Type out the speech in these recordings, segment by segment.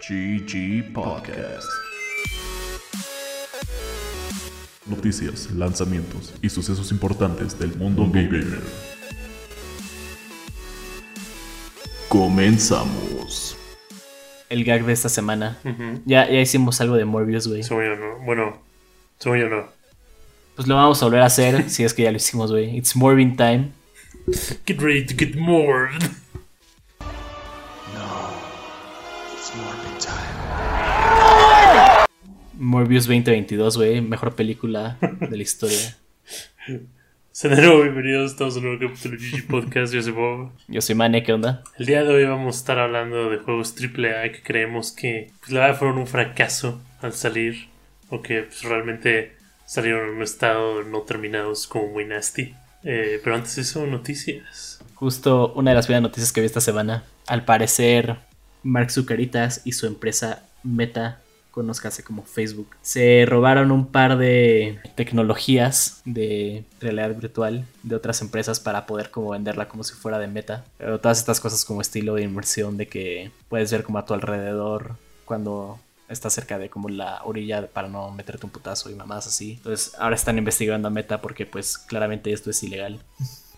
GG Podcast. Noticias, lanzamientos y sucesos importantes del mundo gamer. Comenzamos. El gag de esta semana. Ya, ya hicimos algo de Morbius, güey. No. Bueno, según yo no. Pues lo vamos a volver a hacer si es que ya lo hicimos, güey. It's Morbin time. Get ready to get more. Morbius 2022, güey. Mejor película de la historia. de nuevo, bienvenidos todos a un nuevo capítulo de GG Podcast. Yo soy Bob. Yo soy Mane, ¿qué onda? El día de hoy vamos a estar hablando de juegos AAA que creemos que pues, la verdad fueron un fracaso al salir. O que pues, realmente salieron en un estado no terminados como muy nasty. Eh, pero antes de eso, noticias. Justo una de las primeras noticias que vi esta semana. Al parecer, Mark Zucaritas y su empresa Meta, conózcase como Facebook, se robaron un par de tecnologías de realidad virtual de otras empresas para poder como venderla como si fuera de Meta. Todas estas cosas como estilo de inmersión de que puedes ver como a tu alrededor cuando estás cerca de como la orilla para no meterte un putazo y mamás así. Entonces ahora están investigando a Meta porque pues claramente esto es ilegal.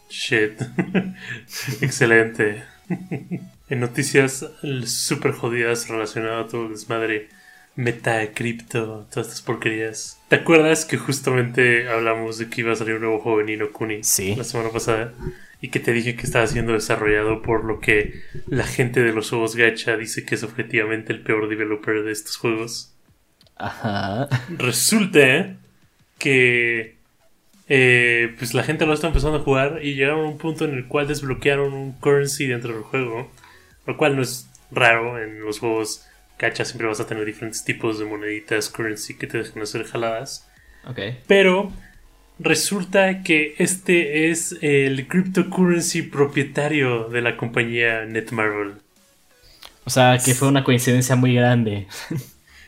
Shit. Excelente. en noticias super jodidas relacionadas a todo desmadre meta, cripto, todas estas porquerías. ¿Te acuerdas que justamente hablamos de que iba a salir un nuevo juego de Nino Kuni Sí. la semana pasada? Y que te dije que estaba siendo desarrollado por lo que la gente de los juegos gacha dice que es objetivamente el peor developer de estos juegos. Ajá. Resulta que eh, pues la gente lo está empezando a jugar y llegaron a un punto en el cual desbloquearon un currency dentro del juego, lo cual no es raro en los juegos gacha siempre vas a tener diferentes tipos de moneditas currency que te dejan hacer jaladas, Ok. pero resulta que este es el cryptocurrency propietario de la compañía Netmarble. O sea, que fue una coincidencia muy grande.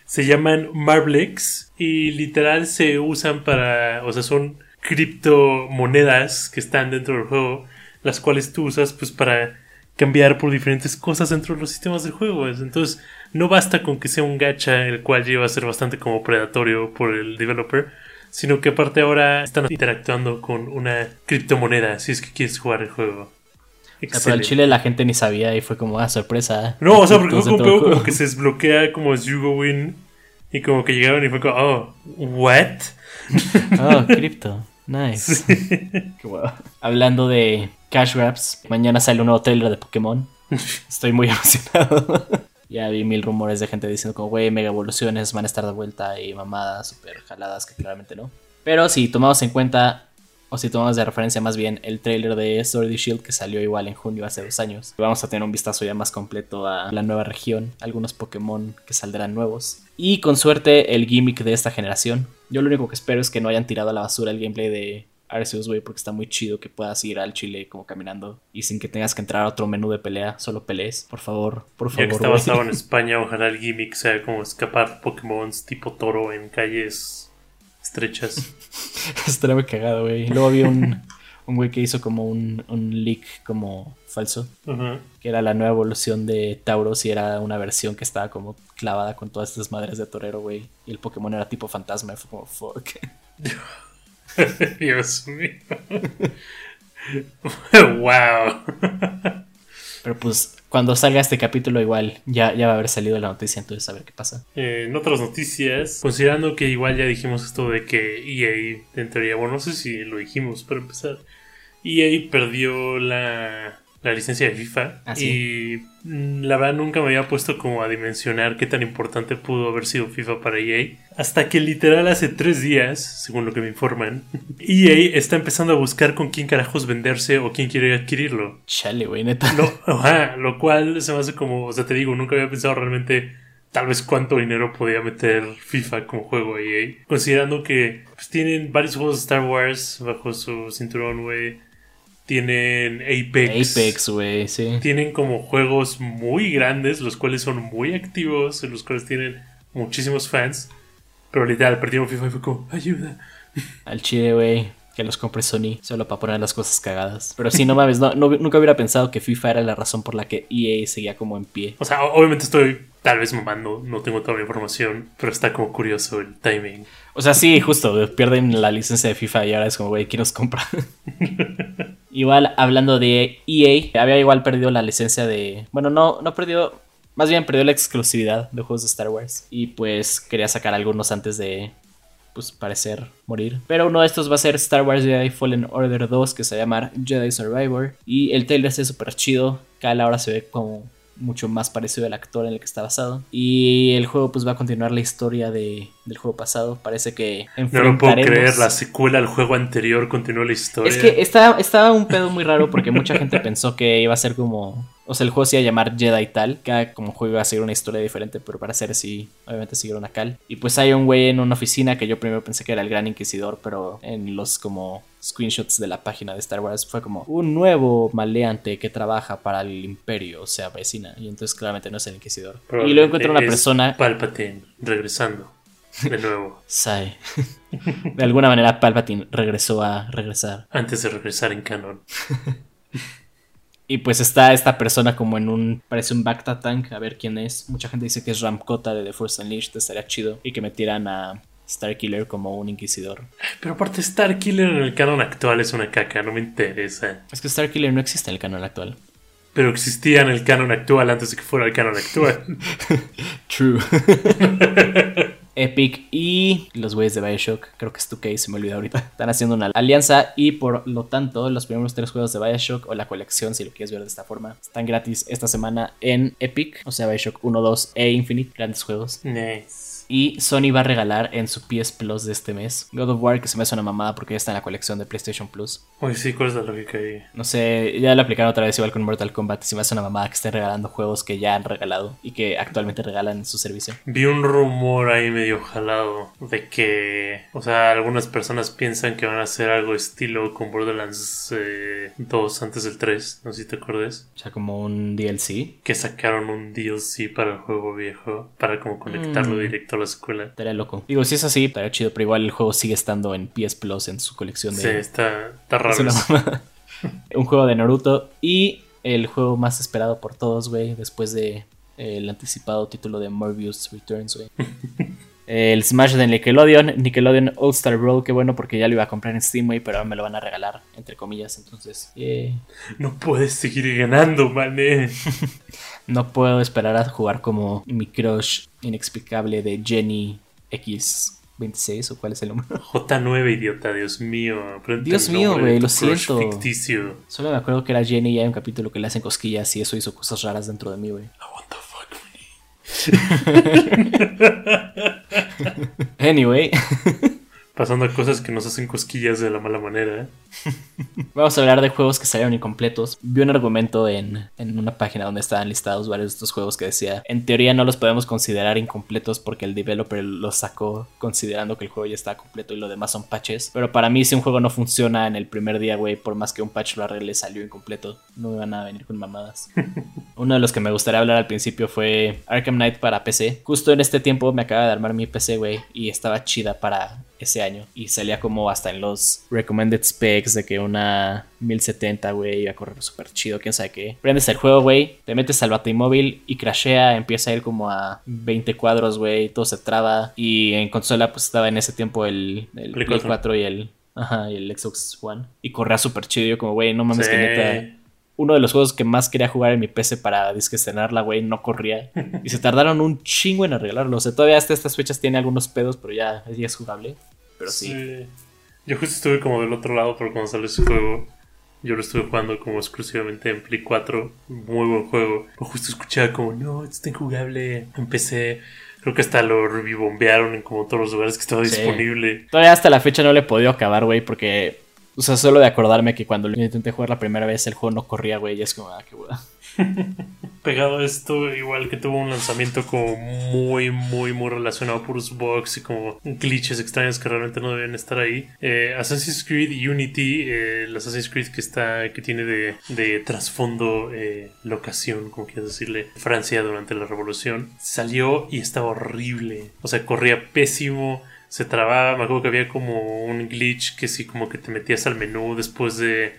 Se llaman Marblex y literal se usan para, o sea, son criptomonedas que están dentro del juego, las cuales tú usas pues para cambiar por diferentes cosas dentro de los sistemas del juego. Entonces, no basta con que sea un gacha, el cual lleva a ser bastante como predatorio por el developer, sino que aparte ahora están interactuando con una criptomoneda si es que quieres jugar el juego. O sea, pero al Excelente. chile la gente ni sabía y fue como, ah, sorpresa. No, o sea, porque fue como, que se desbloquea como as you go in y como que llegaron y fue como, oh, what? Oh, cripto. Nice. Qué guau. Hablando de cash grabs, mañana sale un nuevo trailer de Pokémon. Estoy muy emocionado. Ya vi mil rumores de gente diciendo como, güey, mega evoluciones van a estar de vuelta y mamadas super jaladas que claramente no. Pero si tomamos en cuenta, o si tomamos de referencia más bien el trailer de Sword and Shield que salió igual en junio hace dos años, vamos a tener un vistazo ya más completo a la nueva región, algunos Pokémon que saldrán nuevos y con suerte el gimmick de esta generación. Yo lo único que espero es que no hayan tirado a la basura el gameplay de Arceus, güey, porque está muy chido que puedas ir al Chile como caminando y sin que tengas que entrar a otro menú de pelea, solo pelees. Por favor, por Ya que favor. está basado en España, ojalá el gimmick sea como escapar Pokémon tipo toro en calles estrechas. Estaría muy cagado, güey. Luego vi un, un güey que hizo como un, un leak como falso, que era la nueva evolución de Tauros y era una versión que estaba como clavada con todas estas madres de torero, güey. Y el Pokémon era tipo fantasma fue como, fuck. Dios mío. wow. Pero pues cuando salga este capítulo igual ya, ya va a haber salido la noticia, entonces a ver qué pasa. Eh, en otras noticias, considerando que igual ya dijimos esto de que EA, en teoría, bueno, no sé si lo dijimos para empezar, EA perdió la, la licencia de FIFA Ah, y mm, la verdad nunca me había puesto como a dimensionar qué tan importante pudo haber sido FIFA para EA. Hasta que literal hace tres días, según lo que me informan, EA está empezando a buscar con quién carajos venderse o quién quiere adquirirlo. Chale, güey, neta. Lo, ajá, lo cual se me hace como, o sea, te digo, nunca había pensado realmente tal vez cuánto dinero podía meter FIFA como juego a EA. Considerando que pues, tienen varios juegos de Star Wars bajo su cinturón, güey. Tienen Apex. Apex, güey, sí. Tienen como juegos muy grandes, los cuales son muy activos, en los cuales tienen muchísimos fans. Pero literal, perdieron FIFA y fue como, ayuda. Al chile, güey. Que los compre Sony solo para poner las cosas cagadas. Pero sí, no mames, no, no- nunca hubiera pensado que FIFA era la razón por la que EA seguía como en pie. O sea, obviamente estoy tal vez mamando, no tengo toda la información, pero está como curioso el timing. O sea, sí, justo, pierden la licencia de FIFA y ahora es como, güey, ¿quién nos compra? igual, hablando de EA, había igual perdido la licencia de... Bueno, no, no perdió... Más bien perdió la exclusividad de juegos de Star Wars. Y pues quería sacar algunos antes de, pues, parecer morir. Pero uno de estos va a ser Star Wars Jedi Fallen Order 2, que se va a llamar Jedi Survivor. Y el trailer se ve súper chido. Kyle ahora se ve como mucho más parecido al actor en el que está basado. Y el juego pues va a continuar la historia de, del juego pasado. Parece que No lo puedo enfrentaremos... creer, la secuela al juego anterior continúa la historia. Es que está, estaba un pedo muy raro porque mucha gente pensó que iba a ser como. O sea, el juego se iba a llamar Jedi tal. Cada como juego iba a seguir una historia diferente, pero para ser así, obviamente siguieron a Cal. Y pues hay un güey en una oficina que yo primero pensé que era el Gran Inquisidor, pero en los como screenshots de la página de Star Wars fue como un nuevo maleante que trabaja para el Imperio, se avecina. Y entonces claramente no es el Inquisidor. Y luego encuentro una persona. Palpatine, regresando. De nuevo. Sai. De alguna manera Palpatine regresó a regresar. antes de regresar en canon. Y pues está esta persona como en un. Parece un Bacta Tank, a ver quién es. Mucha gente dice que es Ramkota de The Force Unleashed, estaría chido. Y que metieran a Starkiller como un inquisidor. Pero aparte, Starkiller en el canon actual es una caca, no me interesa. Es que Starkiller no existe en el canon actual. Pero existía en el canon actual antes de que fuera el canon actual. True. Epic y los güeyes de Bioshock, creo que es 2K, se me olvidó ahorita, están haciendo una alianza y por lo tanto los primeros tres juegos de Bioshock o la colección, si lo quieres ver de esta forma, están gratis esta semana en Epic, o sea Bioshock 1, 2 e Infinite, grandes juegos. nice. Y Sony va a regalar en su PS Plus de este mes God of War, que se me hace una mamada porque ya está en la colección de PlayStation Plus. Oye, sí, ¿cuál es la lógica ahí? No sé, ya lo aplicaron otra vez igual con Mortal Kombat. Se me hace una mamada que estén regalando juegos que ya han regalado y que actualmente regalan en su servicio. Vi un rumor ahí medio jalado de que, o sea, algunas personas piensan que van a hacer algo estilo con Borderlands eh, 2 antes del 3, no sé si te acuerdas, O sea, como un DLC. que sacaron un DLC para el juego viejo, para como conectarlo Mm. directo a la. Estaría loco. Digo, si es así, estaría chido, pero igual el juego sigue estando en PS Plus en su colección de. Sí, está, está Es raro. una eso. mamada. un juego de Naruto y el juego más esperado por todos, güey, después de eh, el anticipado título de Morbius Returns, güey. El Smash de Nickelodeon, Nickelodeon All Star Brawl, qué bueno porque ya lo iba a comprar en Steam, güey, pero ahora me lo van a regalar, entre comillas, entonces eh, No puedes seguir ganando, mané. no puedo esperar a jugar como mi crush inexplicable de Jenny X26 o cuál es el número. J9, idiota, Dios mío. aprende Dios mío, güey, lo siento. ficticio. Solo me acuerdo que era Jenny y hay un capítulo que le hacen cosquillas y eso hizo cosas raras dentro de mí, güey. Anyway, Pasando cosas que nos hacen cosquillas de la mala manera. ¿eh? vamos a hablar de juegos que salieron incompletos. Vi un argumento en, en una página donde estaban listados varios de estos juegos que decía, en teoría no los podemos considerar incompletos porque el developer los sacó considerando que el juego ya está completo y lo demás son patches. Pero para mí si un juego no funciona en el primer día, güey, por más que un patch lo arregle, salió incompleto. No me van a venir con mamadas. Uno de los que me gustaría hablar al principio fue Arkham Knight para PC. Justo en este tiempo me acaba de armar mi PC, güey, y estaba chida para ese año. Y salía como hasta en los recommended specs de que una 1070, güey, iba a correr súper chido, quién sabe qué. Prendes el juego, güey, te metes al batimóvil y crashea, empieza a ir como a 20 cuadros, güey, todo se traba. Y en consola, pues estaba en ese tiempo el, el Play Play 4. 4 y el. Ajá, y el Xbox One. Y corría súper chido. Yo como, güey, no mames Sí. que neta uno de los juegos que más quería jugar en mi PC para disque estrenarla, güey, no corría. Y se tardaron un chingo en arreglarlo. O sea, todavía hasta estas fechas tiene algunos pedos, pero ya, ya es jugable. Pero sí. Sí. Yo justo estuve como del otro lado, pero cuando salió ese juego, yo lo estuve jugando como exclusivamente en Play 4. Muy buen juego. Pero justo escuchaba como, no, esto está injugable. Empecé. Creo que hasta lo revivombearon en como todos los lugares que estaba Sí. disponible. Todavía hasta la fecha no le he podido acabar, güey, porque. O sea, solo de acordarme que cuando intenté jugar la primera vez el juego no corría, güey, y es como, ah, qué hueá. Pegado a esto, igual que tuvo un lanzamiento como muy, muy, muy relacionado por los bugs y como glitches extraños que realmente no deben estar ahí. Eh, Assassin's Creed Unity, eh, el Assassin's Creed que está, que tiene de, de trasfondo eh, locación, como quieras decirle, Francia durante la revolución, salió y estaba horrible. O sea, corría pésimo. Se trababa. Me acuerdo que había como un glitch que sí, como que te metías al menú después de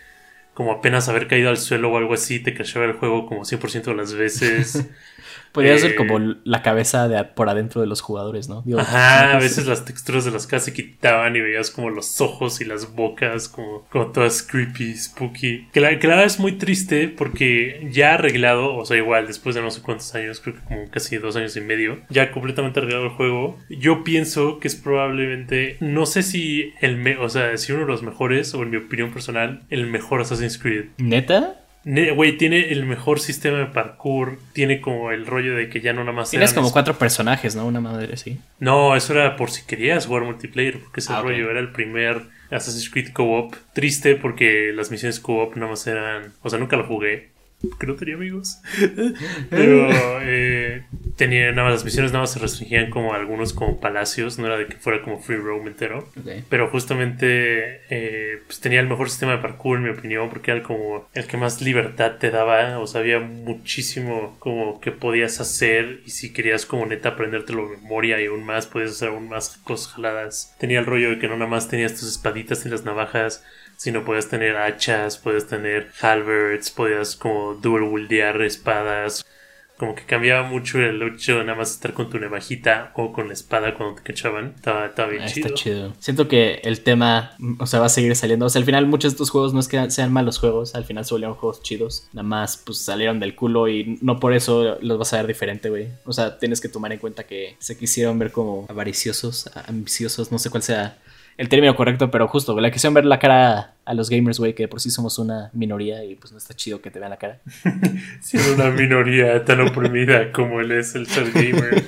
como apenas haber caído al suelo o algo así, te crashaba el juego como 100% de las veces. Podría ser Eh, como la cabeza de por adentro de los jugadores, ¿no? Digo, Ajá, a veces las texturas de las casas se quitaban y veías como los ojos y las bocas, como, como todas creepy, spooky. Que la, que la verdad es muy triste porque ya arreglado, o sea, igual después de no sé cuántos años, creo que como casi dos años y medio, ya completamente arreglado el juego. Yo pienso que es probablemente, no sé si el, me, o sea, si uno de los mejores, o en mi opinión personal, el mejor Assassin's Creed. ¿Neta? Güey, tiene el mejor sistema de parkour, tiene como el rollo de que ya no nada más Tienes como cuatro personajes, ¿no? Una madre, sí. no, eso era por si querías jugar multiplayer, porque ese Ah, rollo era el primer Assassin's Creed Co-op. Triste porque las misiones Co-op nada más eran. O sea, nunca lo jugué. Porque no tenía amigos. Pero eh, tenía nada más, las misiones nada más se restringían como a algunos como palacios, no era de que fuera como free roam entero. Pero justamente eh, pues tenía el mejor sistema de parkour, en mi opinión, porque era como el que más libertad te daba. O sea, había muchísimo como que podías hacer. Y si querías como neta aprendértelo de memoria y aún más, podías hacer aún más cosas jaladas. Tenía el rollo de que no nada más tenías tus espaditas y las navajas, sino podías tener hachas, podías tener halberds, podías como dual wildear espadas. Como que cambiaba mucho el hecho de nada más estar con tu navajita o con la espada cuando te cachaban. Estaba, estaba bien Ah, chido. Está chido. Siento que el tema, mm, o sea, va a seguir saliendo. O sea, al final muchos de estos juegos no es que sean malos juegos, al final se volvieron juegos chidos. Nada más, pues salieron del culo y no por eso los vas a ver diferente, güey. O sea, tienes que tomar en cuenta que se quisieron ver como avariciosos, ambiciosos, no sé cuál sea el término correcto, pero justo, güey, le quisieron ver la cara a los gamers, güey, que de por sí somos una minoría y pues no está chido que te vean la cara. Siendo una minoría tan oprimida como él es el ser gamer.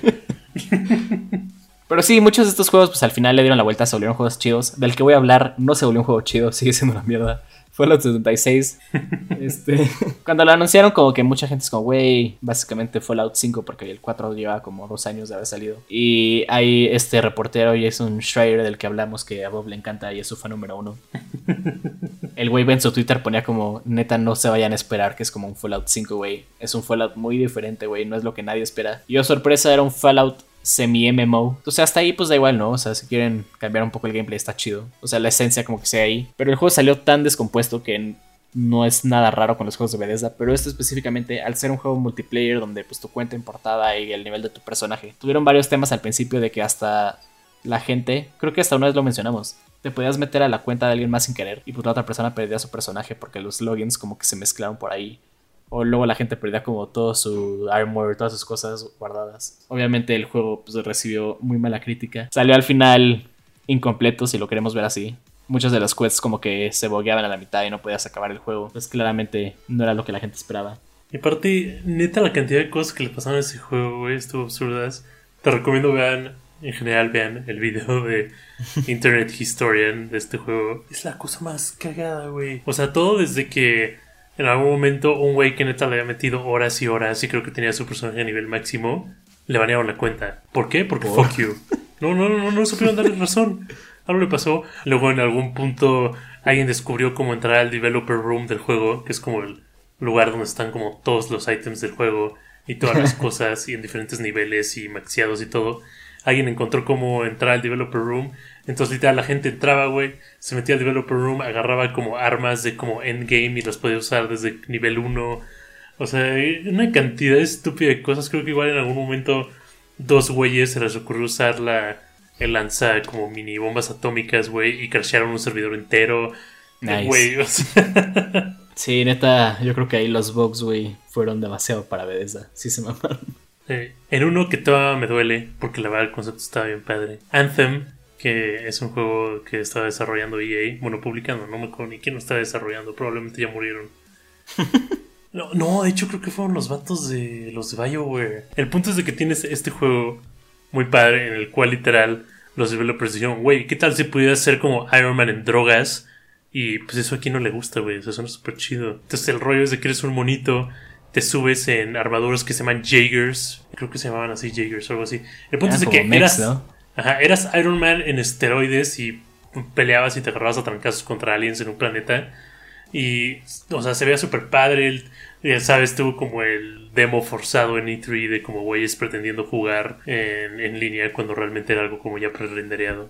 Pero sí, muchos de estos juegos, pues al final le dieron la vuelta, se volvieron juegos chidos. Del que voy a hablar no se volvió un juego chido, sigue siendo una mierda. Fallout 76. este, cuando lo anunciaron, como que mucha gente es como, güey, básicamente Fallout 5, porque el 4 lleva como dos años de haber salido. Y hay este reportero, Jason Schreier, del que hablamos, que a Bob le encanta y es su fan número uno. El güey en su Twitter ponía como, neta, no se vayan a esperar que es como un Fallout 5, güey. Es un Fallout muy diferente, güey, no es lo que nadie espera. Y oh, sorpresa, era un Fallout semi-MMO. O sea, hasta ahí pues da igual, ¿no? O sea, si quieren cambiar un poco el gameplay está chido. O sea, la esencia como que sea ahí. Pero el juego salió tan descompuesto que no es nada raro con los juegos de Bethesda. Pero este específicamente, al ser un juego multiplayer donde pues tu cuenta importada y el nivel de tu personaje. Tuvieron varios temas al principio de que hasta la gente, creo que hasta una vez lo mencionamos. Te podías meter a la cuenta de alguien más sin querer y pues la otra persona perdía su personaje porque los logins como que se mezclaron por ahí. O luego la gente perdía como todo su armor, todas sus cosas guardadas. Obviamente el juego pues, recibió muy mala crítica. Salió al final incompleto, si lo queremos ver así. Muchos de los quests como que se bogueaban a la mitad y no podías acabar el juego. Pues claramente no era lo que la gente esperaba. Y aparte, neta, la cantidad de cosas que le pasaron a ese juego, güey, estuvo absurdas. Te recomiendo vean, en general vean el video de Internet Historian de este juego. Es la cosa más cagada, güey. O sea, todo desde que en algún momento un güey que neta le había metido horas y horas y creo que tenía su personaje a nivel máximo, le banearon la cuenta. ¿Por qué? Porque Por- fuck you. No, no, no, no, no supieron darle razón. Algo le pasó. Luego en algún punto alguien descubrió cómo entrar al developer room del juego, que es como el lugar donde están como todos los ítems del juego y todas las cosas y en diferentes niveles y maxiados y todo. Alguien encontró cómo entrar al developer room. Entonces literal la gente entraba, güey, se metía al developer room, agarraba como armas de como endgame y las podía usar desde nivel 1. O sea, una cantidad estúpida de cosas. Creo que igual en algún momento dos güeyes se les ocurrió usar la el lanza como mini bombas atómicas, güey, y crashearon un servidor entero. Nice. O sea, Sí, neta, yo creo que ahí los bugs, güey, fueron demasiado para Bethesda. Sí se mamaron. Eh, en uno que todavía me duele, porque la verdad el concepto estaba bien padre. Anthem, que es un juego que estaba desarrollando EA, bueno, publicando, no me acuerdo ni quién lo estaba desarrollando, probablemente ya murieron. No, no, de hecho creo que fueron los vatos de los de BioWare. El punto es de que tienes este juego muy padre en el cual literal los developers dijeron, güey, ¿qué tal si pudiera ser como Iron Man en drogas? Y pues eso aquí no le gusta, güey, eso suena súper chido. Entonces el rollo es de que eres un monito, te subes en armaduras que se llaman Jaegers, creo que se llamaban así Jaegers o algo así. El punto es que eras, ¿no? ajá, eras Iron Man en esteroides y peleabas y te agarrabas a trancazos contra aliens en un planeta. Y, o sea, se veía súper padre. el- Ya sabes, tuvo como el demo forzado en E3 de como güeyes pretendiendo jugar en, en línea cuando realmente era algo como ya pre-rendereado.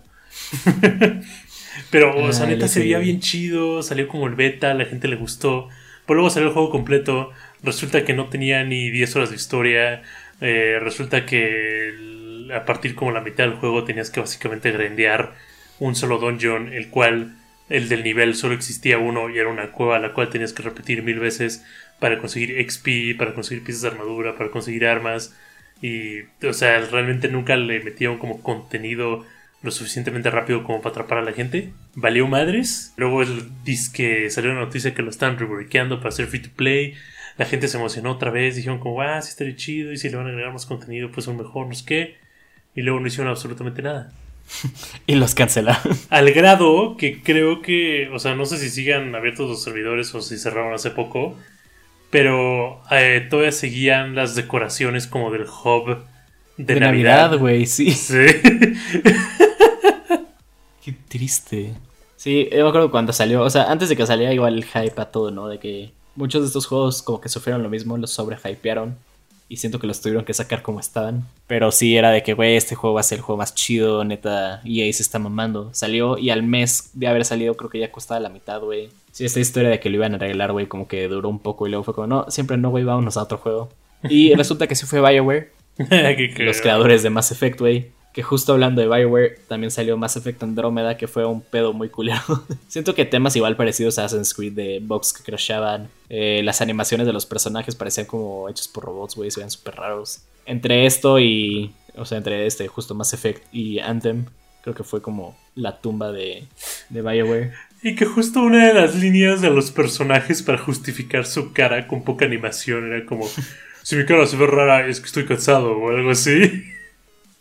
Pero, o sea, Ah, neta se veía bien chido, salió como el beta, la gente le gustó. Pero luego salió el juego completo, resulta que no tenía ni 10 horas de historia, eh, resulta que a partir como la mitad del juego tenías que básicamente grandear un solo dungeon, el cual el del nivel solo existía uno y era una cueva la cual tenías que repetir mil veces para conseguir XP, para conseguir piezas de armadura, para conseguir armas. Y, o sea, realmente nunca le metieron como contenido lo suficientemente rápido como para atrapar a la gente. Valió madres. Luego el que salió la noticia que lo están reworkeando para hacer free to play. La gente se emocionó otra vez. Dijeron como, ah, sí estaría chido. Y si le van a agregar más contenido, pues son mejor, no sé qué. Y luego no hicieron absolutamente nada. Y los cancelaron. Al grado que creo que, o sea, no sé si sigan abiertos los servidores o si cerraron hace poco, pero eh, todavía seguían las decoraciones como del hub de, De Navidad. Navidad, güey, sí. Sí. Qué triste. Sí, yo me acuerdo cuando salió, o sea, antes de que saliera igual el hype a todo, ¿no? De que muchos de estos juegos como que sufrieron lo mismo, los sobrehypearon. Y siento que los tuvieron que sacar como estaban. Pero sí era de que, güey, este juego va a ser el juego más chido, neta. EA se está mamando. Salió y al mes de haber salido creo que ya costaba la mitad, güey. Sí, esta historia de que lo iban a arreglar, güey, como que duró un poco y luego fue como, no, siempre no, güey, vámonos a otro juego. Y resulta que sí fue BioWare, los creadores de Mass Effect, güey. Que justo hablando de Bioware, también salió Mass Effect Andrómeda, que fue un pedo muy culero. Siento que temas igual parecidos a Assassin's Creed de bugs que crashaban. eh, las animaciones de los personajes parecían como hechos por robots, güey, se veían súper raros. Entre esto y. O sea, entre este, justo Mass Effect y Anthem, creo que fue como la tumba de, de Bioware. Y que justo una de las líneas de los personajes para justificar su cara con poca animación era como, si mi cara se ve rara es que estoy cansado o algo así.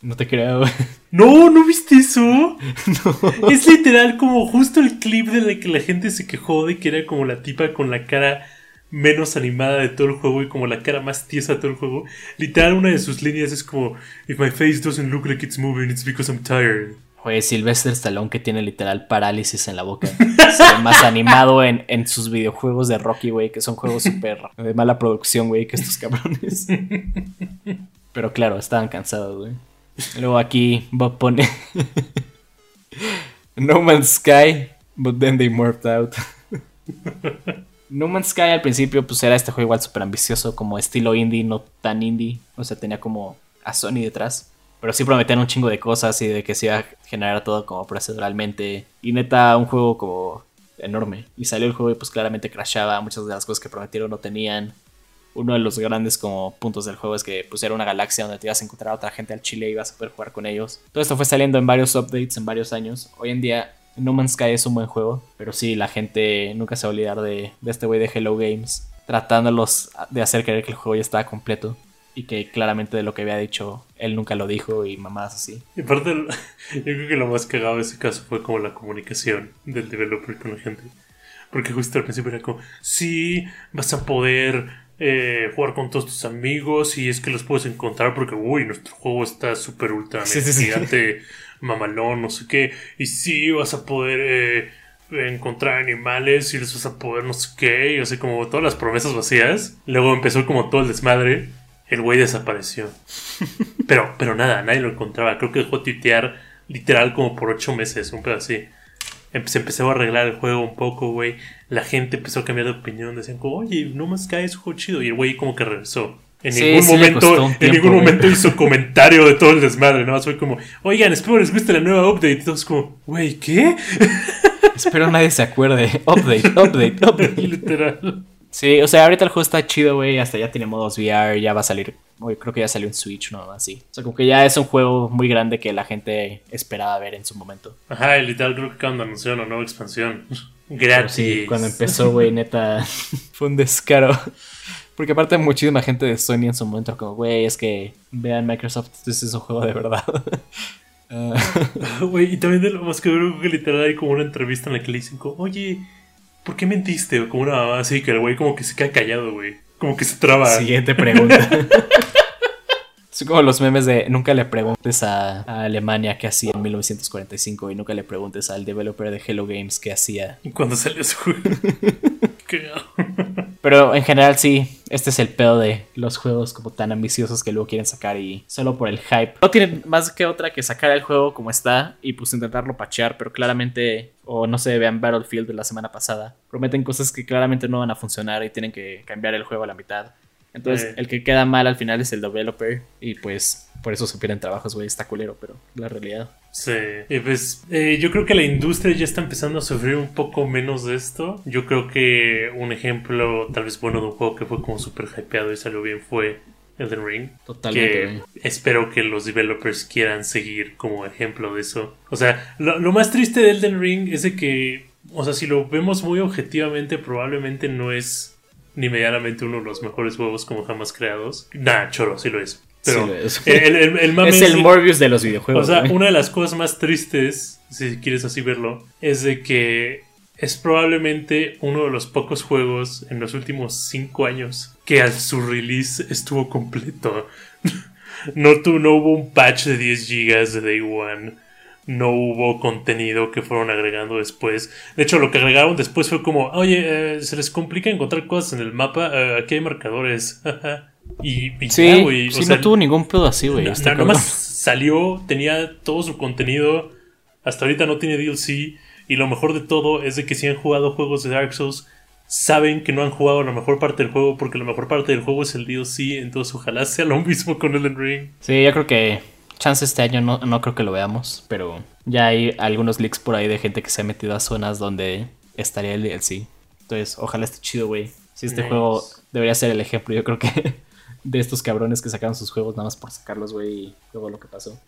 No te creo, güey. No, ¿no viste eso? Es literal como justo el clip de la que la gente se quejó de que era como la tipa con la cara menos animada de todo el juego y como la cara más tiesa de todo el juego. Literal, una de sus líneas es como, If my face doesn't look like it's moving, it's because I'm tired. Güey, Sylvester Stallone que tiene literal parálisis en la boca. Se ve más animado en, en sus videojuegos de Rocky, güey, que son juegos súper de mala producción, güey, que estos cabrones. Pero claro, estaban cansados, güey. Luego aquí Bob pone No Man's Sky, but then they morphed out. No Man's Sky al principio pues era este juego igual súper ambicioso, como estilo indie, no tan indie. O sea, tenía como a Sony detrás. Pero sí prometían un chingo de cosas y de que se iba a generar todo como proceduralmente. Y neta, un juego como enorme. Y salió el juego y pues claramente crashaba. Muchas de las cosas que prometieron no tenían. Uno de los grandes como puntos del juego es que pues era una galaxia donde te ibas a encontrar a otra gente al chile y ibas a poder jugar con ellos. Todo esto fue saliendo en varios updates en varios años. Hoy en día No Man's Sky es un buen juego, pero sí, la gente nunca se va a olvidar de, de este güey de Hello Games, tratándolos de hacer creer que el juego ya estaba completo y que claramente de lo que había dicho él nunca lo dijo y mamadas así. Y aparte, yo creo que lo más cagado de ese caso fue como la comunicación del developer con la gente. Porque justo al principio era como, sí, vas a poder eh, jugar con todos tus amigos y es que los puedes encontrar porque, uy, nuestro juego está súper ultra Sí, sí, sí. gigante, mamalón, no sé qué. Y sí, vas a poder eh, encontrar animales y les vas a poder no sé qué. Y así como todas las promesas vacías. Luego empezó como todo el desmadre. El güey desapareció. Pero, pero nada, nadie lo encontraba. Creo que dejó de tuitear literal como por ocho meses, un pedo así. Em- Se empezó a arreglar el juego un poco, güey. La gente empezó a cambiar de opinión. Decían como, oye, no más cae, es un juego chido. Y el güey como que regresó. En Sí, ningún sí momento, un en tiempo, ningún güey. momento hizo comentario de todo el desmadre. Nada más fue como, oigan, espero les guste la nueva update. Y todos como, güey, ¿qué? Espero nadie se acuerde. Update, update, update. Literal. Sí, o sea, ahorita el juego está chido, güey. Hasta ya tiene modos VR, ya va a salir. Güey, creo que ya salió en Switch, no así. O sea, como que ya es un juego muy grande que la gente esperaba ver en su momento. Ajá, y literal creo que acaban de anunciar una nueva expansión. Gratis. sí, cuando empezó, güey, neta, fue un descaro. Porque aparte muchísima gente de Sony en su momento como, güey, es que vean Microsoft, este es un juego de verdad. Ah, Güey, y también de lo más que creo que literal hay como una entrevista en la que le dicen como, oye, ¿por qué mentiste? Como una mamá así, que el güey como que se queda callado, güey. Como que se traba. Siguiente pregunta. Son como los memes de nunca le preguntes a, a Alemania qué hacía en 1945 y nunca le preguntes al developer de Hello Games qué hacía. Cuando salió su juego. Pero en general sí, este es el pedo de los juegos como tan ambiciosos que luego quieren sacar y solo por el hype. No tienen más que otra que sacar el juego como está y pues intentarlo pachear, pero claramente, o no sé, vean Battlefield de la semana pasada, prometen cosas que claramente no van a funcionar y tienen que cambiar el juego a la mitad. Entonces, Eh. el que queda mal al final es el developer y pues por eso se pierden trabajos, güey, está culero, pero la realidad. Sí, y pues eh, yo creo que la industria ya está empezando a sufrir un poco menos de esto. Yo creo que un ejemplo tal vez bueno de un juego que fue como súper hypeado y salió bien fue Elden Ring. Totalmente, Que espero que los developers quieran seguir como ejemplo de eso. O sea, lo, lo más triste de Elden Ring es de que, o sea, si lo vemos muy objetivamente, probablemente no es ni medianamente uno de los mejores juegos como jamás creados. Nah, choro, sí lo es. Pero Sí lo es. el, el- el mame es el Morbius de los o videojuegos. sea, güey. una de las cosas más tristes, si quieres así verlo, es de que es probablemente uno de los pocos juegos en los últimos cinco años que a su release estuvo completo. No, tu- no hubo un patch de 10 gigas de Day One. No hubo contenido que fueron agregando después. De hecho, lo que agregaron después fue como, oye, eh, se les complica encontrar cosas en el mapa. eh, aquí hay marcadores. y, y Sí, ya. O sí, sea, no tuvo ningún pedo así, güey. na- está na- cabrón. nomás salió, tenía todo su contenido. Hasta ahorita no tiene DLC. Y lo mejor de todo es de que si han jugado juegos de Dark Souls, saben que no han jugado la mejor parte del juego porque la mejor parte del juego es el DLC. Entonces ojalá sea lo mismo con Elden Ring. Sí, yo creo que chance este año no, no creo que lo veamos, pero ya hay algunos leaks por ahí de gente que se ha metido a zonas donde estaría el DLC. Entonces, ojalá esté chido, güey. Si este Nice. juego debería ser el ejemplo, yo creo que de estos cabrones que sacaron sus juegos nada más por sacarlos, güey, y luego lo que pasó.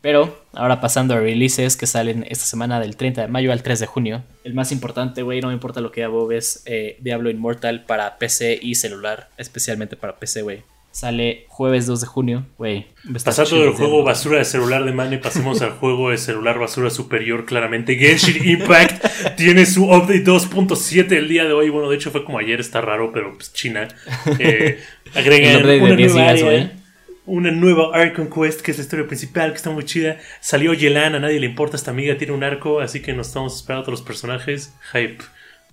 Pero ahora pasando a releases que salen esta semana del 30 de mayo al 3 de junio. El más importante, güey, no me importa lo que haga Bob, es eh, Diablo Immortal para PC y celular, especialmente para PC, güey. Sale jueves 2 de junio, güey. pasando del el juego basura de celular de Mane, pasemos al juego de celular basura superior. Claramente, Genshin Impact tiene su update 2.7 el día de hoy. Bueno, de hecho fue como ayer, está raro, pero pues China. Eh, agregan una 10 nueva área, una nueva Archon Quest, que es la historia principal, que está muy chida. Salió Yelan, a nadie le importa, esta amiga tiene un arco, así que nos estamos esperando a otros personajes. Hype.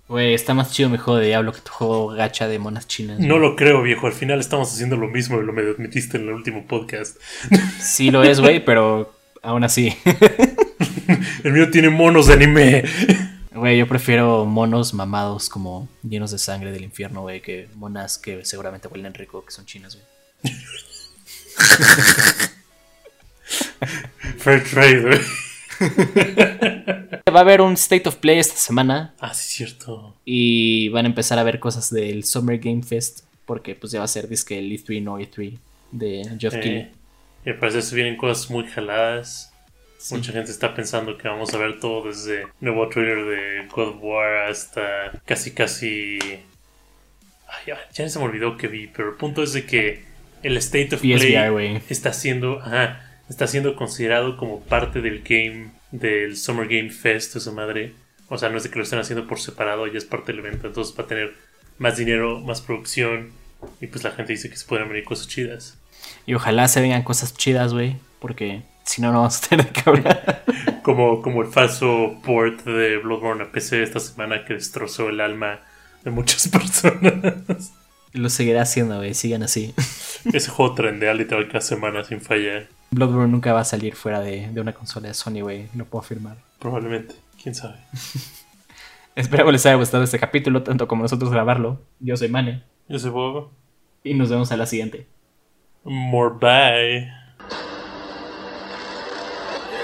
Güey, está más chido mi juego de Diablo que tu juego gacha de monas chinas. No lo creo, viejo. Al final estamos haciendo lo mismo y lo me admitiste en el último podcast. Sí lo es, güey, pero aún así. El mío tiene monos de anime. Güey, yo prefiero monos mamados como llenos de sangre del infierno, güey, que monas que seguramente huelen rico, que son chinas, güey. Fair trade, güey. Va a haber un State of Play esta semana Ah, sí, cierto. y van a empezar a ver cosas del Summer Game Fest porque pues ya va a ser disque el E3 no E3 de Jeff Keighley. Eh, y al parecer se vienen cosas muy jaladas. Sí. Mucha gente está pensando que vamos a ver todo desde nuevo trailer de God of War hasta casi casi... Ay, ya, se me olvidó que vi, pero el punto es de que el State of PSVR, Play está siendo, ajá, está siendo considerado como parte del game del Summer Game Fest, esa madre. O sea, no es de que lo estén haciendo por separado, ya es parte del evento, entonces va a tener más dinero, más producción y pues la gente dice que se pueden venir cosas chidas. Y ojalá se vengan cosas chidas, güey, porque si no, no vamos a tener que hablar. Como, como el falso port de Bloodborne a PC esta semana que destrozó el alma de muchas personas. Lo seguirá haciendo, güey, sigan así. Ese juego trendea literal cada semana sin fallar. Bloodborne nunca va a salir fuera de, de una consola de Sony, güey, no puedo afirmar. Probablemente, quién sabe. Espero les haya gustado este capítulo, tanto como nosotros grabarlo. Yo soy Mane, Yo soy Bob. y nos vemos a la siguiente. More bye.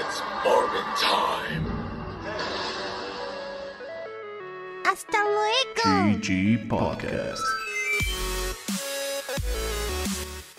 It's Morbin time. Hasta luego. GG Podcast.